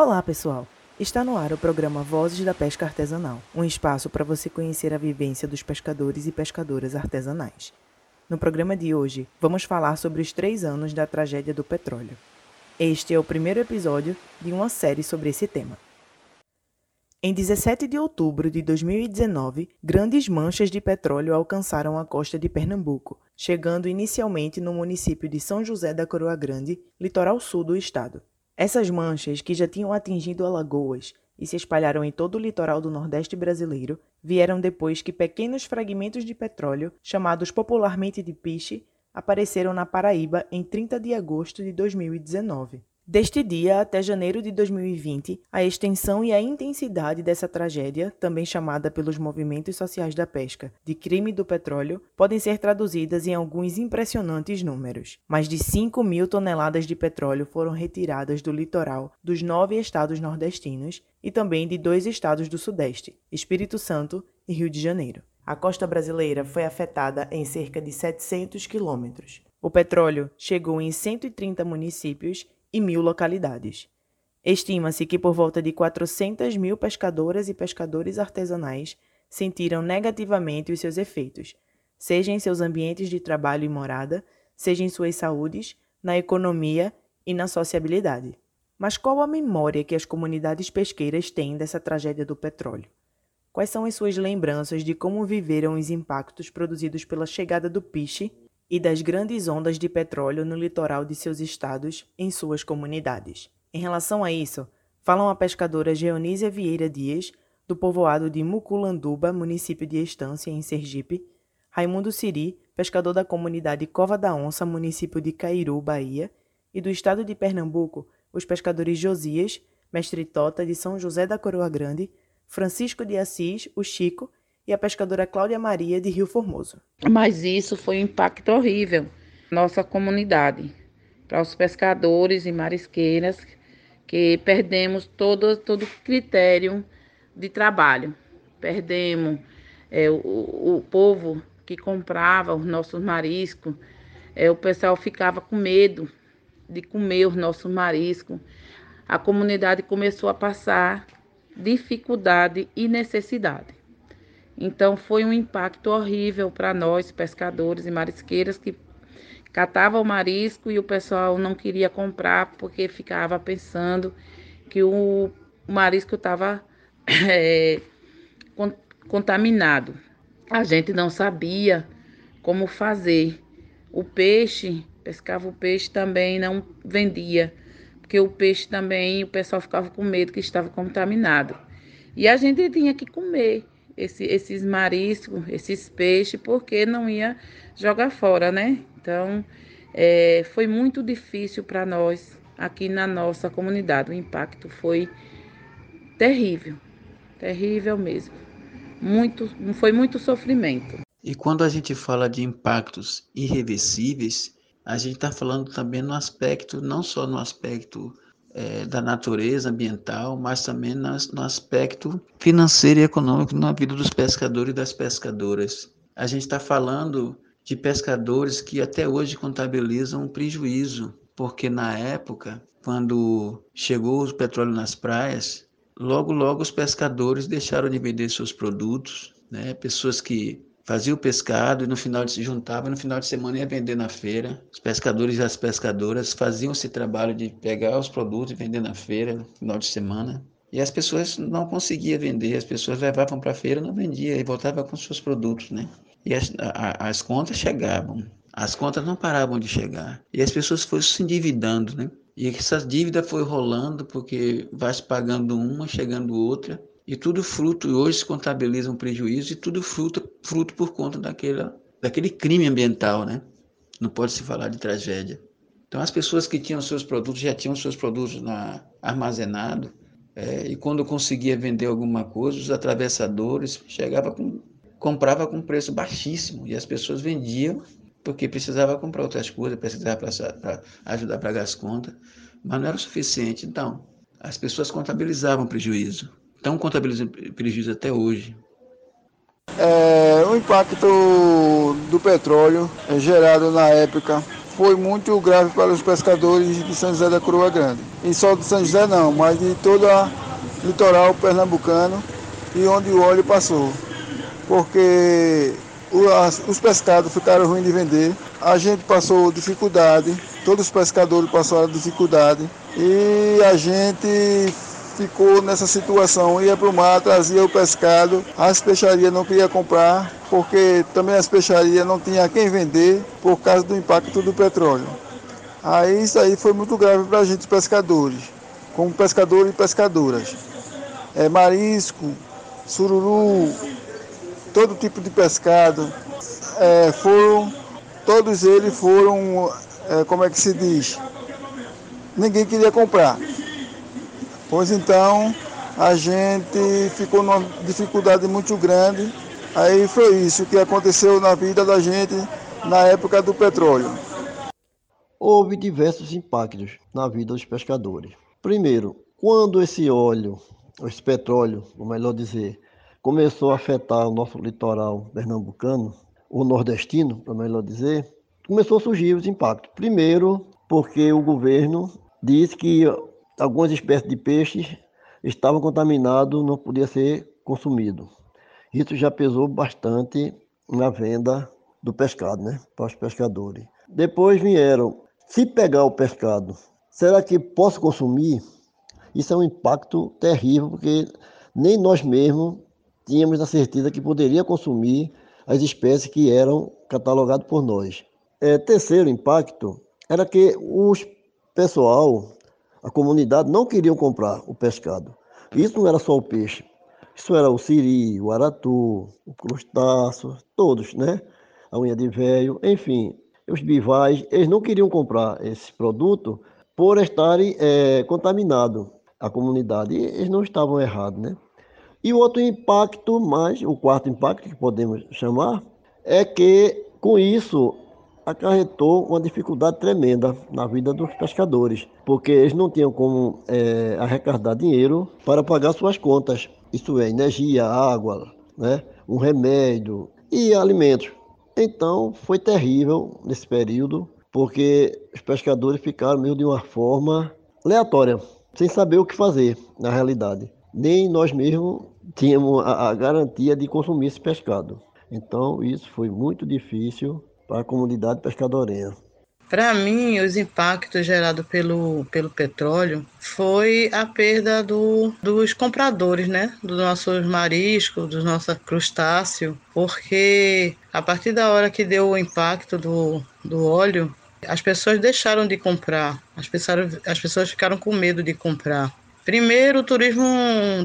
Olá, pessoal! Está no ar o programa Vozes da Pesca Artesanal, um espaço para você conhecer a vivência dos pescadores e pescadoras artesanais. No programa de hoje, vamos falar sobre os três anos da tragédia do petróleo. Este é o primeiro episódio de uma série sobre esse tema. Em 17 de outubro de 2019, grandes manchas de petróleo alcançaram a costa de Pernambuco, chegando inicialmente no município de São José da Coroa Grande, litoral sul do estado. Essas manchas, que já tinham atingido Alagoas e se espalharam em todo o litoral do Nordeste brasileiro, vieram depois que pequenos fragmentos de petróleo, chamados popularmente de piche, apareceram na Paraíba em 30 de agosto de 2019. Deste dia até janeiro de 2020, a extensão e a intensidade dessa tragédia, também chamada pelos movimentos sociais da pesca de crime do petróleo, podem ser traduzidas em alguns impressionantes números. Mais de 5 mil toneladas de petróleo foram retiradas do litoral dos nove estados nordestinos e também de dois estados do Sudeste, Espírito Santo e Rio de Janeiro. A costa brasileira foi afetada em cerca de 700 quilômetros. O petróleo chegou em 130 municípios e mil localidades. Estima-se que por volta de 400 mil pescadoras e pescadores artesanais sentiram negativamente os seus efeitos, seja em seus ambientes de trabalho e morada, seja em suas saúdes, na economia e na sociabilidade. Mas qual a memória que as comunidades pesqueiras têm dessa tragédia do petróleo? Quais são as suas lembranças de como viveram os impactos produzidos pela chegada do piche e das grandes ondas de petróleo no litoral de seus estados em suas comunidades. Em relação a isso, falam a pescadora Geonísia Vieira Dias, do povoado de Muculanduba, município de Estância, em Sergipe, Raimundo Siri, pescador da comunidade Cova da Onça, município de Cairu, Bahia, e do estado de Pernambuco, os pescadores Josias, mestre Tota de São José da Coroa Grande, Francisco de Assis, o Chico, e a pescadora Cláudia Maria de Rio Formoso. Mas isso foi um impacto horrível nossa comunidade, para os pescadores e marisqueiras que perdemos todo todo critério de trabalho. Perdemos é, o, o povo que comprava os nossos mariscos, é, o pessoal ficava com medo de comer os nossos mariscos. A comunidade começou a passar dificuldade e necessidade. Então foi um impacto horrível para nós, pescadores e marisqueiras, que catava o marisco e o pessoal não queria comprar porque ficava pensando que o, marisco estava é, contaminado. A gente não sabia como fazer. O peixe, pescava o peixe também não vendia, porque o peixe também o pessoal ficava com medo que estava contaminado. E a gente tinha que comer esse, esses mariscos, esses peixes, porque não ia jogar fora, né? Então, é, foi muito difícil para nós aqui na nossa comunidade. O impacto foi terrível, terrível mesmo. Muito, foi muito sofrimento. E quando a gente fala de impactos irreversíveis, a gente está falando também no aspecto, não só no aspecto é, da natureza ambiental, mas também nas, no aspecto financeiro e econômico na vida dos pescadores e das pescadoras. A gente está falando de pescadores que até hoje contabilizam um prejuízo, porque na época, quando chegou o petróleo nas praias, logo, logo os pescadores deixaram de vender seus produtos, né? pessoas que fazia o pescado e no final se juntava e no final de semana ia vender na feira. Os pescadores e as pescadoras faziam esse trabalho de pegar os produtos e vender na feira no final de semana. E as pessoas não conseguiam vender, as pessoas levavam para a feira, não vendia e voltavam com seus produtos, né? E as, a, as contas chegavam, as contas não paravam de chegar. E as pessoas foram se endividando, né? E essa dívida foi rolando porque vai se pagando uma, chegando outra. E tudo fruto, hoje se contabiliza um prejuízo, e tudo fruto, fruto por conta daquela, daquele crime ambiental, né? Não pode se falar de tragédia. Então, as pessoas que tinham seus produtos, já tinham seus produtos na, armazenados, é, e quando conseguia vender alguma coisa, os atravessadores chegava com, comprava com preço baixíssimo, e as pessoas vendiam porque precisava comprar outras coisas, precisava para ajudar a pagar as contas, mas não era o suficiente. Então, as pessoas contabilizavam prejuízo estão contabilizando prejuízo até hoje. É, o impacto do petróleo é gerado na época foi muito grave para os pescadores de São José da Coroa Grande. E só de São José não, mas de todo o litoral pernambucano e onde o óleo passou. Porque os pescados ficaram ruins de vender, a gente passou dificuldade, todos os pescadores passaram dificuldade e a gente ficou nessa situação, ia para o mar, trazia o pescado, as peixarias não queriam comprar, porque também as peixarias não tinha quem vender por causa do impacto do petróleo. Aí isso aí foi muito grave para a gente, pescadores, como pescadores e pescadoras. É, marisco, sururu, todo tipo de pescado, é, foram, todos eles foram, é, como é que se diz? Ninguém queria comprar. Pois então a gente ficou numa dificuldade muito grande. Aí foi isso que aconteceu na vida da gente na época do petróleo. Houve diversos impactos na vida dos pescadores. Primeiro, quando esse óleo, esse petróleo, ou melhor dizer, começou a afetar o nosso litoral pernambucano, o nordestino, para melhor dizer, começou a surgir os impactos. Primeiro, porque o governo disse que algumas espécies de peixes estavam contaminados, não podia ser consumido. Isso já pesou bastante na venda do pescado, né, para os pescadores. Depois vieram, se pegar o pescado, será que posso consumir? Isso é um impacto terrível, porque nem nós mesmos tínhamos a certeza que poderia consumir as espécies que eram catalogadas por nós. É, terceiro impacto era que os pessoal a comunidade não queria comprar o pescado. Isso não era só o peixe. Isso era o siri, o aratu, o crustáceo, todos, né? A unha de velho, enfim, os bivais, eles não queriam comprar esse produto por estarem é, contaminados a comunidade. E eles não estavam errados, né? E o outro impacto, mais, o quarto impacto que podemos chamar, é que com isso acarretou uma dificuldade tremenda na vida dos pescadores, porque eles não tinham como é, arrecadar dinheiro para pagar suas contas, isso é, energia, água, né, um remédio e alimentos. Então foi terrível nesse período, porque os pescadores ficaram meio de uma forma aleatória, sem saber o que fazer na realidade. Nem nós mesmos tínhamos a, a garantia de consumir esse pescado. Então isso foi muito difícil para a comunidade pescadorenha. Para mim, os impactos gerados pelo, pelo petróleo foi a perda do, dos compradores, né? Dos nossos mariscos, dos nossos crustáceos, porque a partir da hora que deu o impacto do, do óleo, as pessoas deixaram de comprar, as pessoas, as pessoas ficaram com medo de comprar. Primeiro, o turismo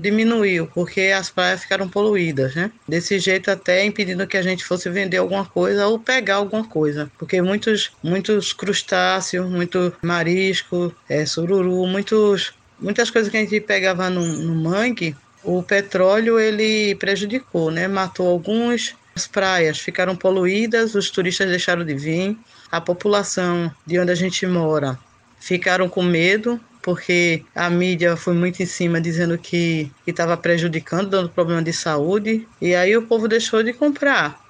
diminuiu, porque as praias ficaram poluídas, né? Desse jeito até impedindo que a gente fosse vender alguma coisa ou pegar alguma coisa, porque muitos, muitos crustáceos, muito marisco, é, sururu, muitos, muitas coisas que a gente pegava no, no mangue, o petróleo ele prejudicou, né? Matou alguns, as praias ficaram poluídas, os turistas deixaram de vir, a população de onde a gente mora ficaram com medo porque a mídia foi muito em cima dizendo que estava prejudicando, dando problema de saúde, e aí o povo deixou de comprar.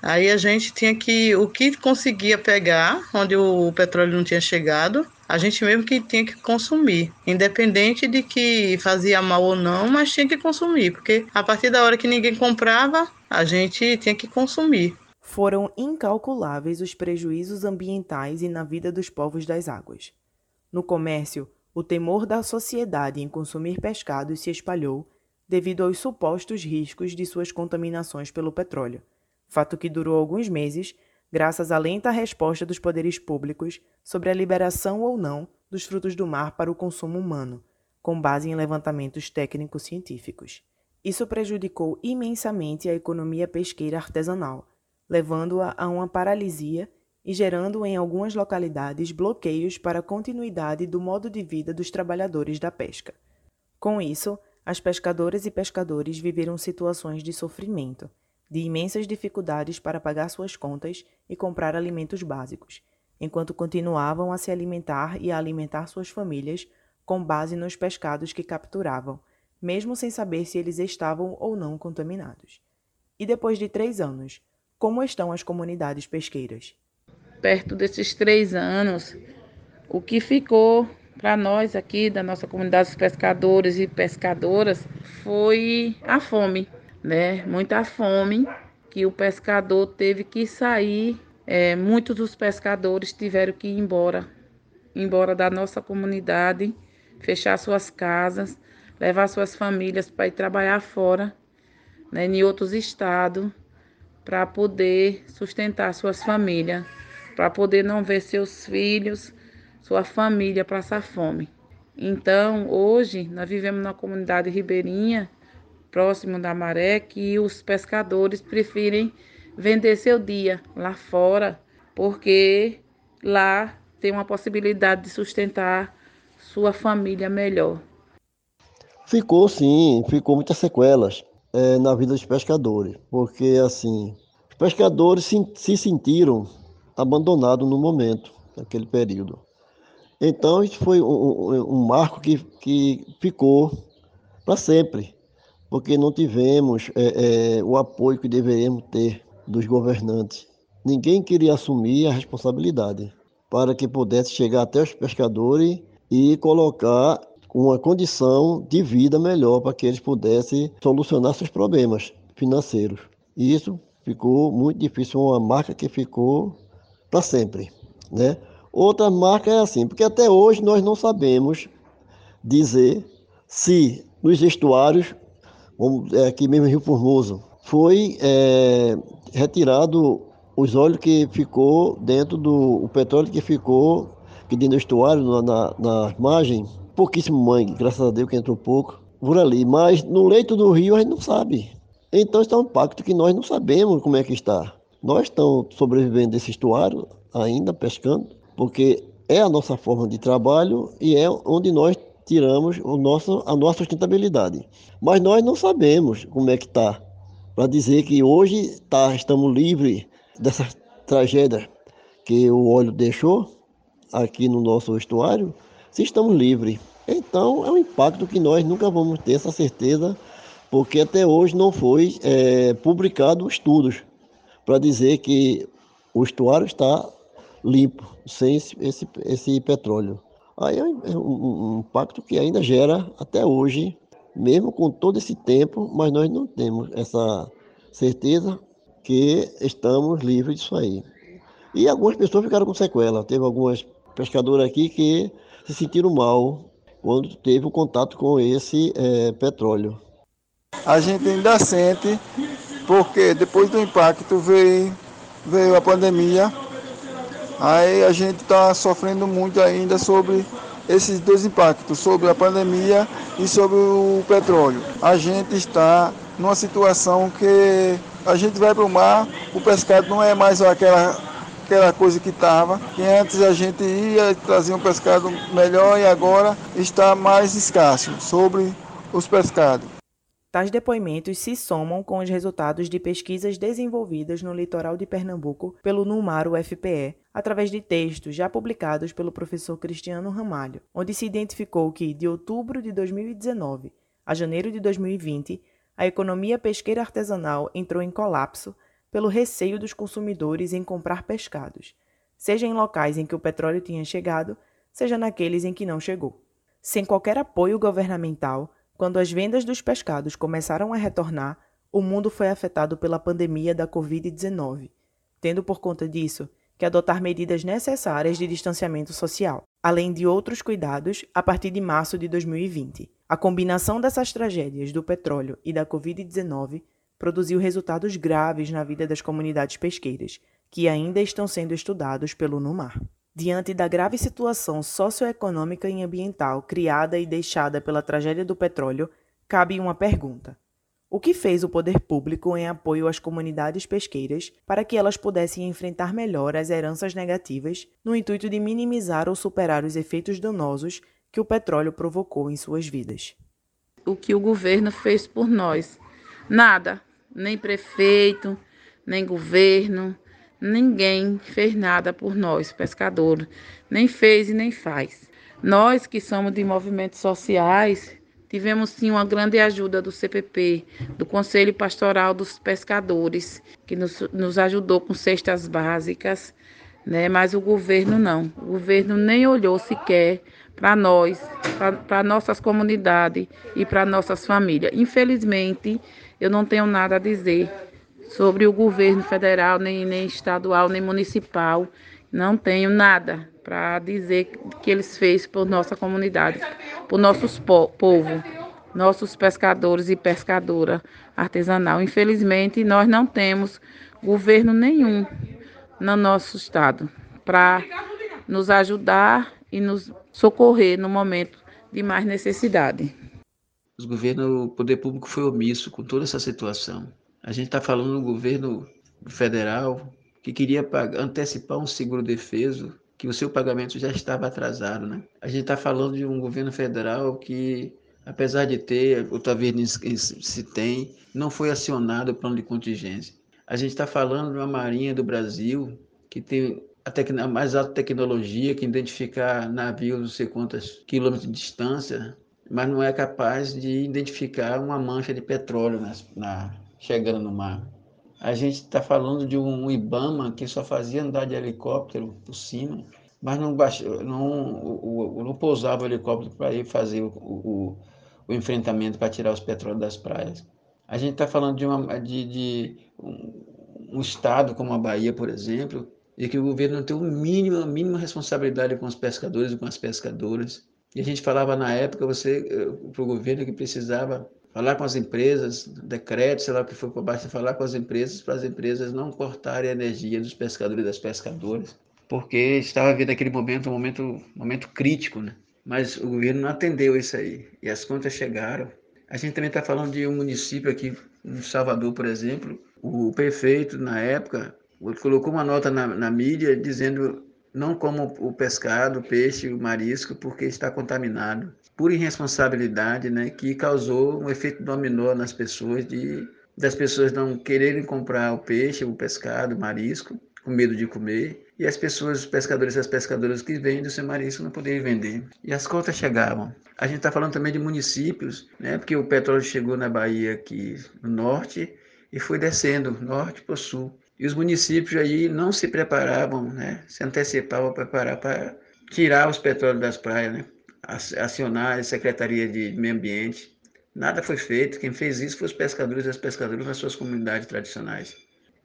Aí a gente tinha que, o que conseguia pegar, onde o petróleo não tinha chegado, a gente mesmo que tinha que consumir, independente de que fazia mal ou não, mas tinha que consumir, porque a partir da hora que ninguém comprava, a gente tinha que consumir. Foram incalculáveis os prejuízos ambientais e na vida dos povos das águas. No comércio, o temor da sociedade em consumir pescados se espalhou devido aos supostos riscos de suas contaminações pelo petróleo, fato que durou alguns meses, graças à lenta resposta dos poderes públicos sobre a liberação ou não dos frutos do mar para o consumo humano, com base em levantamentos técnicos científicos. Isso prejudicou imensamente a economia pesqueira artesanal, levando-a a uma paralisia e gerando em algumas localidades bloqueios para a continuidade do modo de vida dos trabalhadores da pesca. Com isso, as pescadoras e pescadores viveram situações de sofrimento, de imensas dificuldades para pagar suas contas e comprar alimentos básicos, enquanto continuavam a se alimentar e a alimentar suas famílias com base nos pescados que capturavam, mesmo sem saber se eles estavam ou não contaminados. E depois de três anos, como estão as comunidades pesqueiras? Perto desses três anos, o que ficou para nós aqui da nossa comunidade de pescadores e pescadoras foi a fome, né? Muita fome que o pescador teve que sair. É, muitos dos pescadores tiveram que ir embora, embora da nossa comunidade, fechar suas casas, levar suas famílias para ir trabalhar fora, né, em outros estados, para poder sustentar suas famílias, para poder não ver seus filhos, sua família passar fome. Então, hoje, nós vivemos na comunidade ribeirinha, próximo da maré, que os pescadores preferem vender seu dia lá fora, porque lá tem uma possibilidade de sustentar sua família melhor. Ficou sim, ficou muitas sequelas é, na vida dos pescadores, porque assim, os pescadores se, se sentiram abandonados no momento, naquele período. Então, isso foi um, um marco que, que ficou para sempre, porque não tivemos é, é, o apoio que deveríamos ter dos governantes. Ninguém queria assumir a responsabilidade para que pudesse chegar até os pescadores e colocar uma condição de vida melhor para que eles pudessem solucionar seus problemas financeiros. E isso ficou muito difícil, uma marca que ficou para sempre, né? Outra marca é assim, porque até hoje nós não sabemos dizer se nos estuários, é, aqui mesmo em Rio Formoso, foi é, retirado os óleos que ficou dentro do o petróleo que ficou que dentro do estuário, na, na, na margem, pouquíssimo mangue, graças a Deus que entrou pouco, por ali. Mas no leito do rio a gente não sabe. Então está um impacto que nós não sabemos como é que está. Nós estamos sobrevivendo desse estuário, ainda pescando, porque é a nossa forma de trabalho e é onde nós tiramos o nosso, a nossa sustentabilidade. Mas nós não sabemos como é que está. Para dizer que hoje tá, estamos livres dessa tragédia que o óleo deixou, aqui no nosso estuário, se estamos livres. Então, é um impacto que nós nunca vamos ter essa certeza, porque até hoje não foi é, publicado estudos para dizer que o estuário está limpo, sem esse, esse, esse petróleo. Aí é um, é um impacto que ainda gera até hoje, mesmo com todo esse tempo, mas nós não temos essa certeza que estamos livres disso aí. E algumas pessoas ficaram com sequela. Teve algumas pescadores aqui que se sentiram mal quando teve o contato com esse é, petróleo. A gente ainda sente, porque depois do impacto veio, veio a pandemia, aí a gente está sofrendo muito ainda sobre esses dois impactos, sobre a pandemia e sobre o petróleo. A gente está numa situação que a gente vai para o mar, o pescado não é mais aquela aquela coisa que estava, que antes a gente ia trazer um pescado melhor e agora está mais escasso sobre os pescados. Tais depoimentos se somam com os resultados de pesquisas desenvolvidas no litoral de Pernambuco pelo Numaro FPE, através de textos já publicados pelo professor Cristiano Ramalho, onde se identificou que, de outubro de 2019 a janeiro de 2020, a economia pesqueira artesanal entrou em colapso pelo receio dos consumidores em comprar pescados, seja em locais em que o petróleo tinha chegado, seja naqueles em que não chegou. Sem qualquer apoio governamental, quando as vendas dos pescados começaram a retornar, o mundo foi afetado pela pandemia da Covid-19, tendo por conta disso que adotar medidas necessárias de distanciamento social, além de outros cuidados a partir de março de 2020. A combinação dessas tragédias do petróleo e da Covid-19 produziu resultados graves na vida das comunidades pesqueiras, que ainda estão sendo estudados pelo NUMAR. Diante da grave situação socioeconômica e ambiental criada e deixada pela tragédia do petróleo, cabe uma pergunta. O que fez o poder público em apoio às comunidades pesqueiras para que elas pudessem enfrentar melhor as heranças negativas, no intuito de minimizar ou superar os efeitos danosos que o petróleo provocou em suas vidas? O que o governo fez por nós? Nada nem prefeito, nem governo, ninguém fez nada por nós, pescadores, nem fez e nem faz. Nós que somos de movimentos sociais, tivemos sim uma grande ajuda do CPP, do Conselho Pastoral dos Pescadores, que nos, nos ajudou com cestas básicas, né? Mas o governo não. O governo nem olhou sequer para nós, para nossas comunidades e para nossas famílias. Infelizmente, eu não tenho nada a dizer sobre o governo federal, nem, nem estadual, nem municipal. Não tenho nada para dizer que eles fez por nossa comunidade, por nossos po povo, nossos pescadores e pescadora artesanal. Infelizmente, nós não temos governo nenhum no nosso estado para nos ajudar e nos socorrer no momento de mais necessidade. Os governos, o poder público foi omisso com toda essa situação. A gente está falando do governo federal que queria pagar, antecipar um seguro defeso que o seu pagamento já estava atrasado, né? A gente está falando de um governo federal que, apesar de ter, ou talvez se tem, não foi acionado o plano de contingência. A gente está falando de uma marinha do Brasil que tem a, a mais alta tecnologia, que identificar navios não sei quantos quilômetros de distância, mas não é capaz de identificar uma mancha de petróleo na, na chegando no mar. A gente está falando de um IBAMA que só fazia andar de helicóptero por cima, mas não, não, o, o, não pousava o helicóptero para ir fazer o, o, o enfrentamento para tirar os petróleos das praias. A gente está falando de, uma, de, de um, um, estado como a Bahia, por exemplo, e que o governo não tem o mínimo, a mínima responsabilidade com os pescadores e com as pescadoras. E a gente falava na época você eh, para o governo que precisava falar com as empresas, decreto, sei lá o que foi para baixo, falar com as empresas para as empresas não cortarem a energia dos pescadores e das pescadoras, porque estava vendo aquele momento um momento, momento crítico, né? Mas o governo não atendeu isso aí e as contas chegaram. A gente também está falando de um município aqui, em Salvador, por exemplo, o prefeito na época colocou uma nota na, na mídia dizendo não como o pescado, o peixe, o marisco, porque está contaminado. Por irresponsabilidade, né, que causou um efeito dominó nas pessoas de das pessoas não quererem comprar o peixe, o pescado, o marisco, com medo de comer, e as pessoas, os pescadores e as pescadoras que vendem o seu marisco não poderem vender. E as contas chegavam. A gente está falando também de municípios, né, porque o petróleo chegou na Bahia aqui no norte e foi descendo, norte para o sul. E os municípios aí não se preparavam, né? se antecipavam para preparar para tirar os petróleos das praias, né? Acionar a Secretaria de Meio Ambiente. Nada foi feito. Quem fez isso foi os pescadores e as pescadoras nas suas comunidades tradicionais.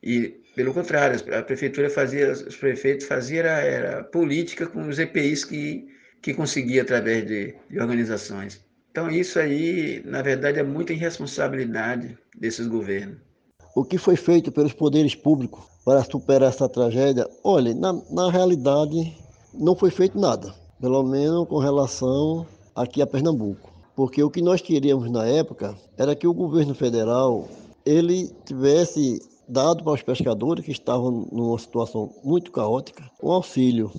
E, pelo contrário, a prefeitura fazia, os prefeitos faziam era, era política com os EPIs que, que conseguia através de, de organizações. Então, isso aí, na verdade, é muita irresponsabilidade desses governos o que foi feito pelos poderes públicos para superar essa tragédia, olha, na, na realidade não foi feito nada, pelo menos com relação aqui a Pernambuco. Porque o que nós queríamos na época era que o governo federal ele tivesse dado para os pescadores que estavam numa situação muito caótica um auxílio.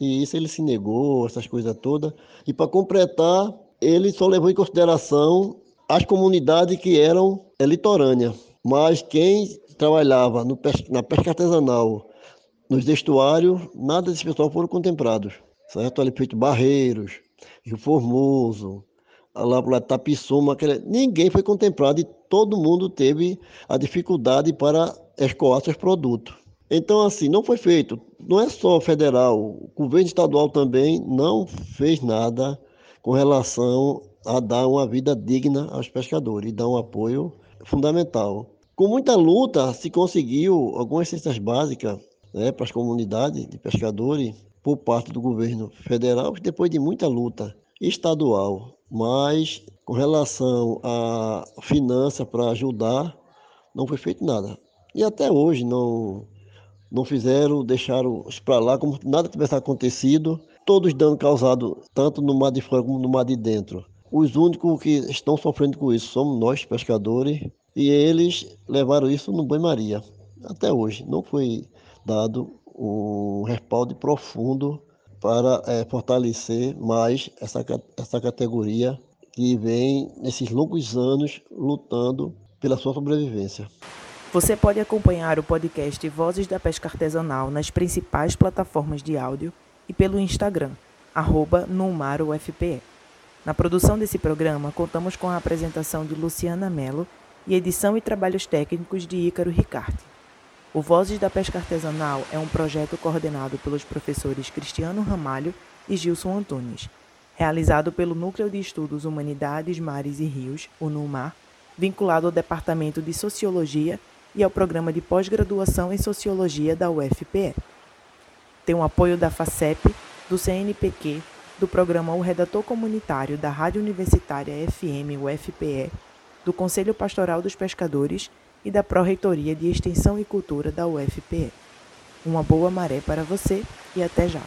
E isso ele se negou, essas coisas todas. E para completar, ele só levou em consideração as comunidades que eram litorâneas. Mas quem trabalhava no, na pesca artesanal, nos estuários, nada desse pessoal foram contemplados. Certo? Ali feito Barreiros, Rio Formoso, lá para Tapissuma, aquele... ninguém foi contemplado e todo mundo teve a dificuldade para escoar seus produtos. Então, assim, não foi feito. Não é só federal, o governo estadual também não fez nada com relação a dar uma vida digna aos pescadores e dar um apoio fundamental. Com muita luta, se conseguiu algumas cestas básicas né, para as comunidades de pescadores por parte do governo federal, depois de muita luta estadual. Mas com relação à finança para ajudar, não foi feito nada. E até hoje não, não fizeram, deixaram para lá como se nada tivesse acontecido, todos dando causado tanto no mar de fora como no mar de dentro. Os únicos que estão sofrendo com isso somos nós, pescadores, e eles levaram isso no banho-maria. Até hoje não foi dado um respaldo profundo para é, fortalecer mais essa, essa categoria que vem nesses longos anos lutando pela sua sobrevivência. Você pode acompanhar o podcast Vozes da Pesca Artesanal nas principais plataformas de áudio e pelo Instagram, arroba NumaroFPE. Na produção desse programa, contamos com a apresentação de Luciana Mello e edição e trabalhos técnicos de Ícaro Ricarte. O Vozes da Pesca Artesanal é um projeto coordenado pelos professores Cristiano Ramalho e Gilson Antunes, realizado pelo Núcleo de Estudos Humanidades, Mares e Rios, o NUMAR, vinculado ao Departamento de Sociologia e ao Programa de Pós-Graduação em Sociologia da UFPE. Tem o apoio da FACEP, do CNPq, do programa O Redator Comunitário da Rádio Universitária FM UFPE, do Conselho Pastoral dos Pescadores e da Pró-Reitoria de Extensão e Cultura da UFPE. Uma boa maré para você e até já!